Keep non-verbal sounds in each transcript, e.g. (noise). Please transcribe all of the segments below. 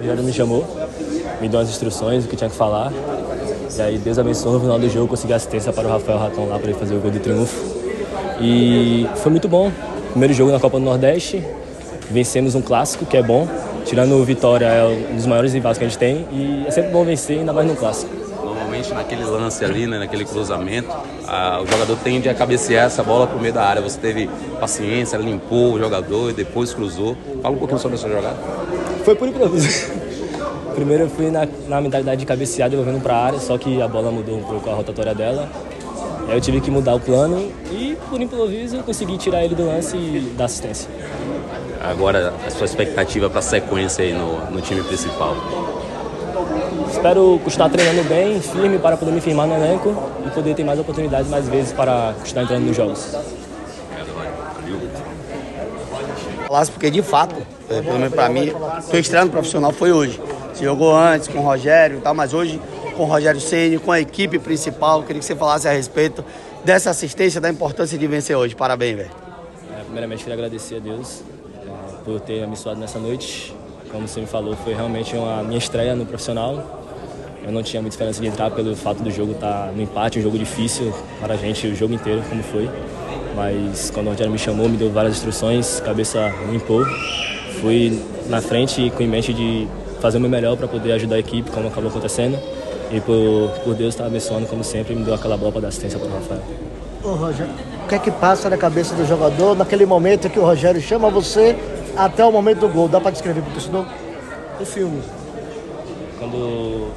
O Rogério me chamou, me deu as instruções, o que tinha que falar. E aí Deus abençoou no final do jogo, consegui assistência para o Rafael Raton lá para ele fazer o gol de triunfo. E foi muito bom. Primeiro jogo na Copa do Nordeste, vencemos um clássico, que é bom. Tirando o Vitória, é um dos maiores rivais que a gente tem. E é sempre bom vencer, ainda mais no clássico. Normalmente naquele lance ali, né, naquele cruzamento, a, o jogador tende a cabecear essa bola para o meio da área. Você teve paciência, limpou o jogador e depois cruzou. Fala um pouquinho sobre essa jogada. Foi por improviso. (laughs) Primeiro eu fui na, na mentalidade de cabecear, devolvendo para a área, só que a bola mudou um pouco a rotatória dela. Aí eu tive que mudar o plano e, por improviso, eu consegui tirar ele do lance e dar assistência. Agora, a sua expectativa para a sequência aí no, no time principal? Espero continuar treinando bem, firme, para poder me firmar no elenco e poder ter mais oportunidades, mais vezes, para continuar entrando nos jogos. Falasse porque, de fato, é, pelo menos para mim, estou estreando profissional foi hoje. Você jogou antes com o Rogério e tal, mas hoje com o Rogério Ceni, com a equipe principal, queria que você falasse a respeito dessa assistência, da importância de vencer hoje. Parabéns, velho. É, primeiramente, queria agradecer a Deus é, por ter abençoado nessa noite. Como você me falou, foi realmente uma minha estreia no profissional. Eu não tinha muita esperança de entrar pelo fato do jogo estar tá no empate, um jogo difícil para a gente o jogo inteiro, como foi. Mas quando o Rogério me chamou, me deu várias instruções, cabeça limpou. Fui na frente com em mente de fazer o meu melhor para poder ajudar a equipe, como acabou acontecendo. E por, por Deus estar abençoando, como sempre, me deu aquela bola para dar assistência para o Rafael. Ô, Rogério, o que é que passa na cabeça do jogador naquele momento que o Rogério chama você até o momento do gol? Dá para descrever para o torcedor? O filme. Quando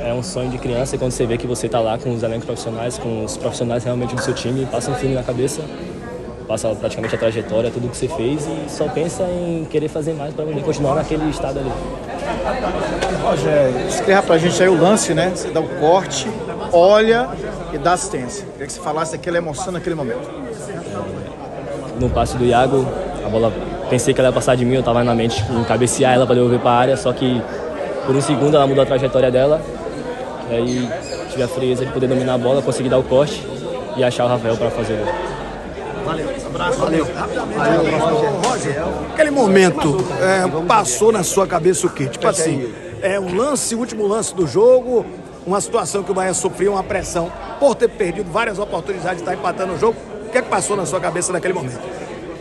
é um sonho de criança e quando você vê que você está lá com os elencos profissionais, com os profissionais realmente do seu time, passa um filme na cabeça, passa praticamente a trajetória, tudo que você fez e só pensa em querer fazer mais para poder continuar naquele estado ali. Rogério, escreva pra gente aí o lance, né? Você dá o corte, olha e dá assistência. Queria que você falasse aquela emoção naquele momento. No passe do Iago, a bola, pensei que ela ia passar de mim, eu estava na mente em cabecear ela para devolver para a área, só que por um segundo ela mudou a trajetória dela. E aí tive a frieza de poder dominar a bola, consegui dar o corte e achar o Rafael para fazer o gol. Valeu, abraço. Valeu. Valeu, Roger. Aquele momento é, passou na sua cabeça o quê? Tipo assim, é um lance, o último lance do jogo, uma situação que o Bahia sofreu uma pressão por ter perdido várias oportunidades de estar empatando o jogo. O que é que passou na sua cabeça naquele momento?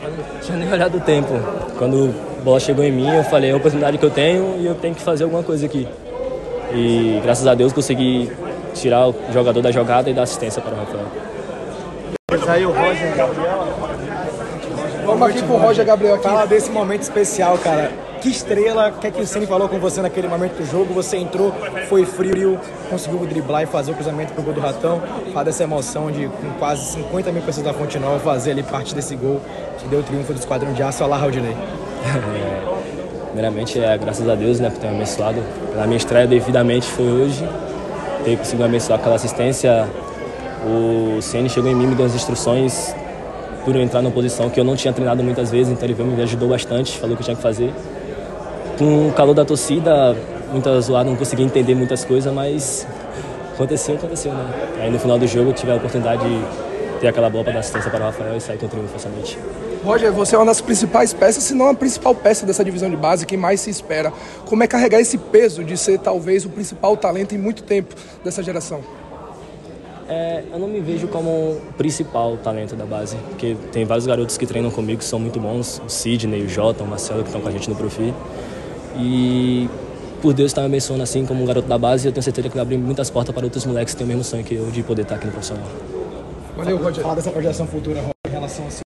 Eu não tinha nem olhado o tempo. Quando a bola chegou em mim, eu falei, é a oportunidade que eu tenho e eu tenho que fazer alguma coisa aqui. E graças a Deus consegui tirar o jogador da jogada e dar assistência para o Rafael. Aí o Roger Gabriel. Vamos aqui com o Roger Gabriel aqui. Fala desse momento especial, cara. Que estrela, o que é que o Ceni falou com você naquele momento do jogo? Você entrou, foi frio, conseguiu driblar e fazer o cruzamento pro gol do Ratão. Fala dessa emoção de com quase 50 mil pessoas da Fonte Nova fazer ali parte desse gol que deu o triunfo do Esquadrão de Aço. Olá, Raudinei. (laughs) Primeiramente, é graças a Deus, né, por ter me abençoado. A minha estreia devidamente foi hoje. Ter conseguido abençoar aquela assistência. O Ceni chegou em mim, me deu as instruções por eu entrar numa posição que eu não tinha treinado muitas vezes, então ele veio, me ajudou bastante, falou o que eu tinha que fazer. Com o calor da torcida, muita zoada, não consegui entender muitas coisas, mas aconteceu, aconteceu, né? Aí no final do jogo eu tive a oportunidade de ter aquela bola para dar assistência para o Rafael e sair com o triunfo essa noite. Roger, você é uma das principais peças, se não a principal peça dessa divisão de base, que mais se espera. Como é carregar esse peso de ser talvez o principal talento em muito tempo dessa geração? É, eu não me vejo como o principal talento da base, porque tem vários garotos que treinam comigo que são muito bons, o Sidney, o Jota, o Marcelo, que estão com a gente no Profi. E por Deus estar me abençoando assim como um garoto da base, eu tenho certeza que vai abrir muitas portas para outros moleques que têm o mesmo sonho que eu de poder estar aqui no profissional. Valeu, Roger. Falar dessa projeção futura, Roger, em relação a